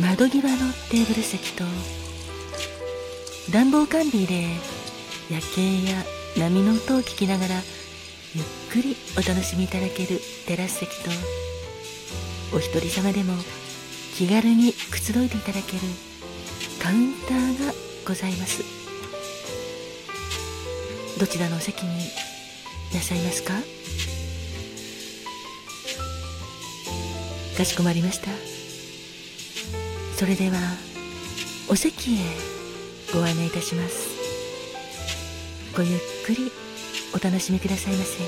窓際のテーブル席と暖房完備で夜景や波の音を聞きながらゆっくりお楽しみいただけるテラス席とお一人様でも気軽にくつろいでいただけるカウンターがございます。どちらのお席にいらっしゃいますか？かしこまりました。それではお席へご案内いたします。ごゆっくりお楽しみくださいませ。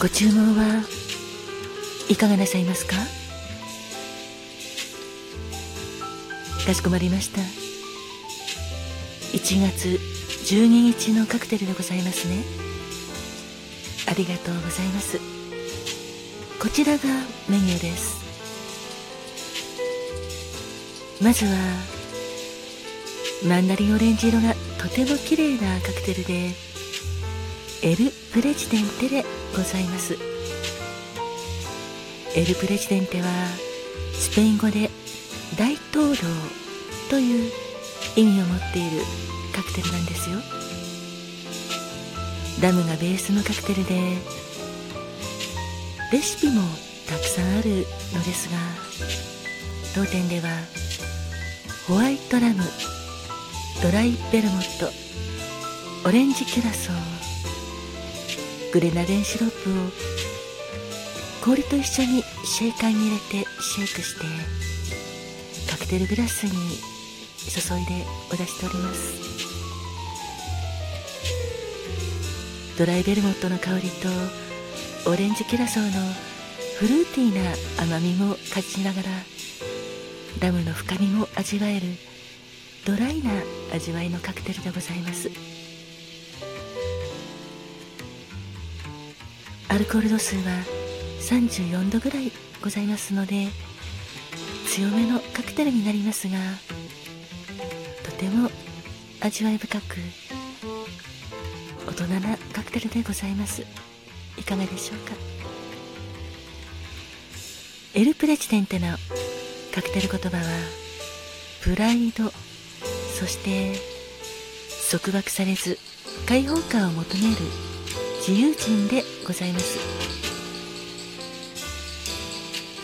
ご注文はいかがなさいますか？かしこまりました。1月12日のカクテルでございますね。ありがとうございます。こちらがメニューです。まずはマンダリンオレンジ色がとても綺麗なカクテルでエル・プレジデンテでございます。エル・プレジデンテはスペイン語で大統領という意味を持っているカクテルなんですよ。ラムがベースのカクテルでレシピもたくさんあるのですが当店ではホワイトラムドライベルモットオレンジキュラソーグレナデンシロップを氷と一緒にシェーカーに入れてシェイクしてカクテルグラスに注いでお出しております。ドライベルモットの香りとオレンジキュラソーのフルーティーな甘みも感じながらラムの深みも味わえるドライな味わいのカクテルでございます。アルコール度数は34度ぐらいございますので強めのカクテルになりますがとても味わい深く人なカクテルでございます。いかがでしょうか？エル・プレジデンテのカクテル言葉はプライドそして束縛されず解放感を求める自由人でございます。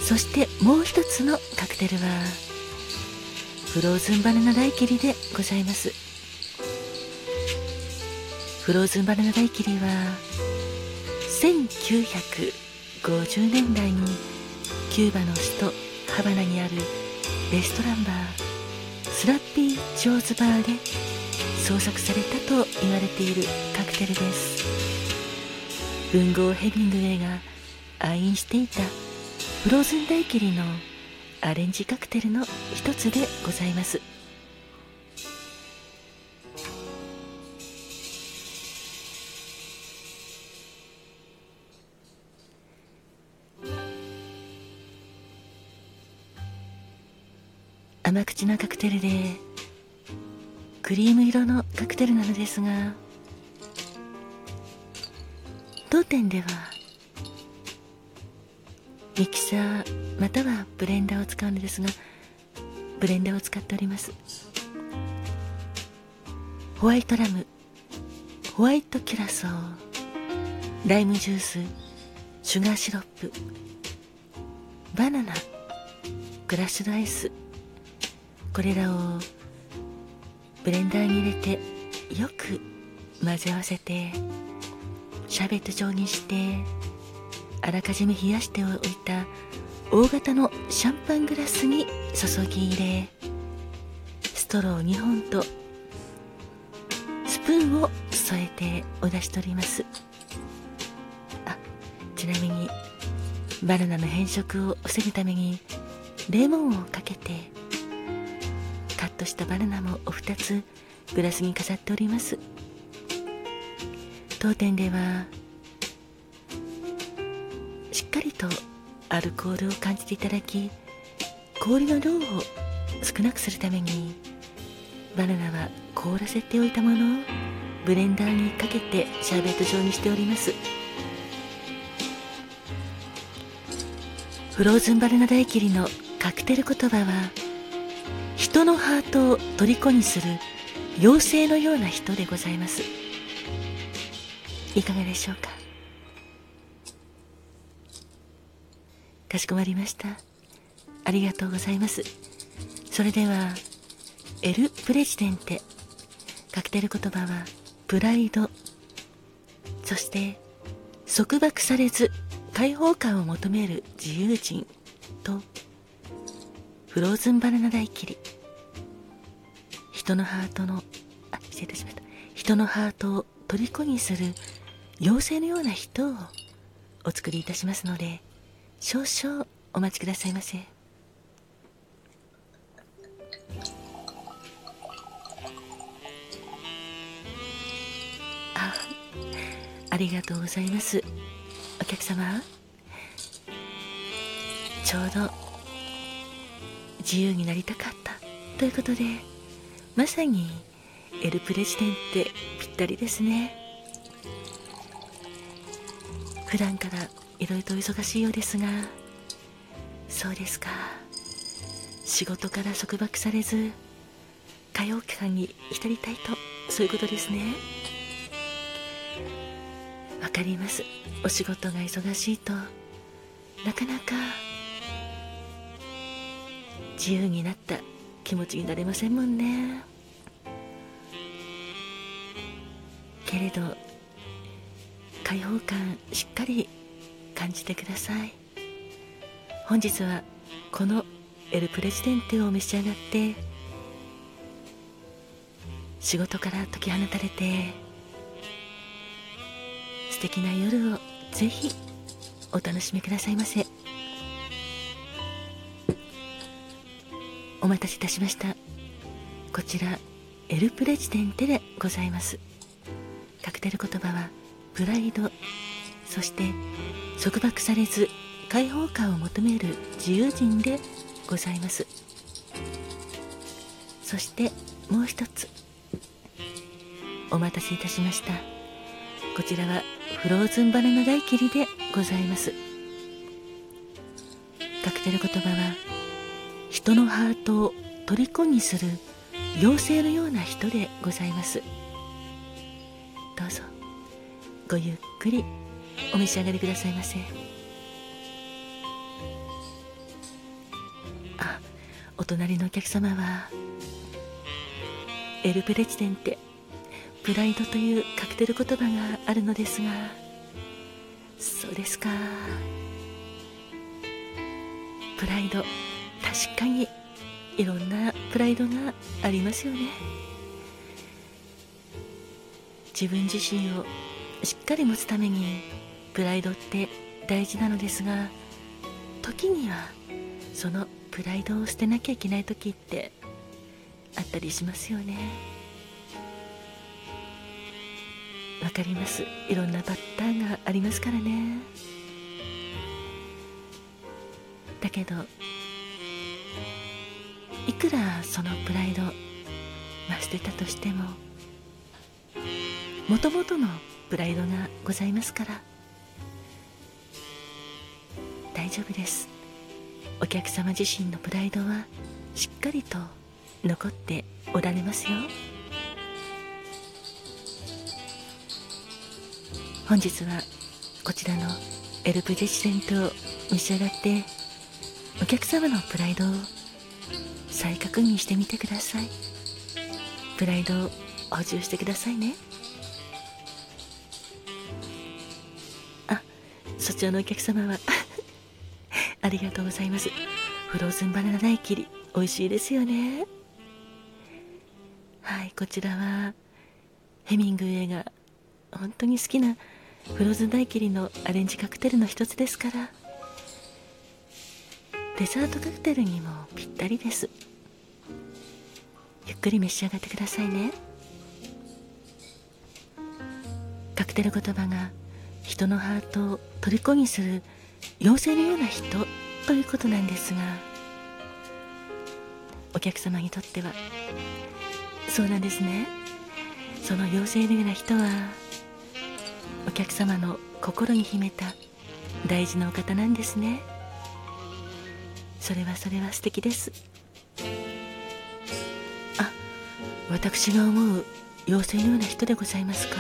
そしてもう一つのカクテルはフローズンバナナ大切りでございます。フローズンバナナ大切りは1950年代にキューバの首都ハバナにあるレストランバースラッピー・ジョーズバーで創作されたと言われているカクテルです。文豪ヘミングウェイが愛飲していたフローズン大切りのアレンジカクテルの一つでございます。甘口なカクテルでクリーム色のカクテルなのですが当店ではミキサーまたはブレンダーを使うのですがブレンダーを使っております。ホワイトラムホワイトキュラソーライムジュースシュガーシロップバナナクラッシュドアイスこれらをブレンダーに入れてよく混ぜ合わせてシャーベット状にしてあらかじめ冷やしておいた大型のシャンパングラスに注ぎ入れストロー2本とスプーンを添えてお出しております。あちなみにバナナの変色を防ぐためにレモンをかけてカットしたバナナもお二つグラスに飾っております。当店ではしっかりとアルコールを感じていただき氷の量を少なくするためにバナナは凍らせておいたものをブレンダーにかけてシャーベット状にしております。フローズンバナナ大切りのカクテル言葉は人のハートを虜にする妖精のような人でございます。いかがでしょうか？かしこまりました。ありがとうございます。それではエル・プレジデンテカクテル言葉はプライド。そして束縛されず解放感を求める自由人とフローズンバナナ大切り。人のハートのあ失礼いたしました。人のハートを虜にする妖精のような人をお作りいたしますので少々お待ちくださいませ。あありがとうございます。お客様。ちょうど自由になりたかった。ということでまさにエルプレジデンってぴったりですね。普段からいろいろと忙しいようですがそうですか。仕事から束縛されず歌謡感に浸りたいとそういうことですね。わかります。お仕事が忙しいとなかなか自由になった気持ちになれませんもんね。けれど開放感しっかり感じてください。本日はこのエルプレジデンテを召し上がって仕事から解き放たれて素敵な夜をぜひお楽しみくださいませ。お待たせいたしました。こちらエルプレジデンテでございます。カクテル言葉はプライドそして束縛されず解放感を求める自由人でございます。そしてもう一つ。お待たせいたしました。こちらはフローズンバナナ大切りでございます。カクテル言葉は人のハートを虜にする妖精のような人でございます。どうぞごゆっくりお召し上がりくださいませ。あお隣のお客様はエルプレジデンテプライドというカクテル言葉があるのですがそうですか。プライド。確かにいろんなプライドがありますよね。自分自身をしっかり持つためにプライドって大事なのですが時にはそのプライドを捨てなきゃいけない時ってあったりしますよね。わかります。いろんなパターンがありますからね。だけどいくらそのプライド、まあ、捨てたとしてももともとのプライドがございますから大丈夫です。お客様自身のプライドはしっかりと残っておられますよ。本日はこちらのエルプジェシデントを召し上がってお客様のプライドを再確認してみてください。プライドを補充してくださいね。あそちらのお客様は。ありがとうございます。フローズンバナナ大切り美味しいですよね。はいこちらはヘミングウェイが本当に好きなフローズンダイキリのアレンジカクテルの一つですから。デザートカクテルにもぴったりです。くり召し上がってくださいね。カクテル言葉が人のハートを虜にする妖精のような人ということなんですがお客様にとってはそうなんですね。その妖精のような人はお客様の心に秘めた大事なお方なんですね。それはそれは素敵です。私が思う妖精のような人でございますか？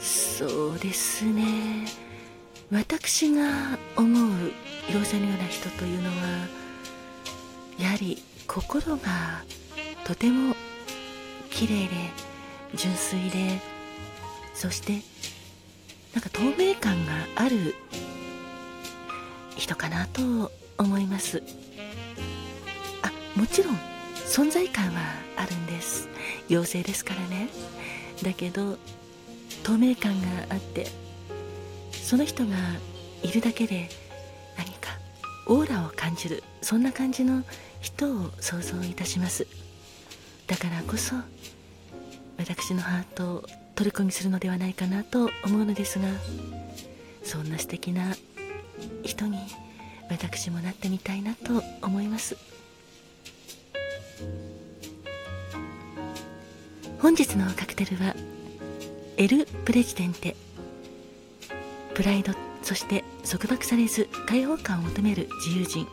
そうですね。私が思う妖精のような人というのはやはり心がとても綺麗で純粋でそしてなんか透明感がある人かなと思います。あもちろん存在感はあるんです。妖精ですからね。だけど透明感があってその人がいるだけで何かオーラを感じるそんな感じの人を想像いたします。だからこそ私のハートを虜にするのではないかなと思うのですがそんな素敵な人に私もなってみたいなと思います。本日のカクテルはエル・プレジデンテ。プライドそして束縛されず解放感を求める自由人。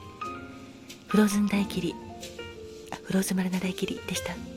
フローズン大霧フローズマルナ大霧でした。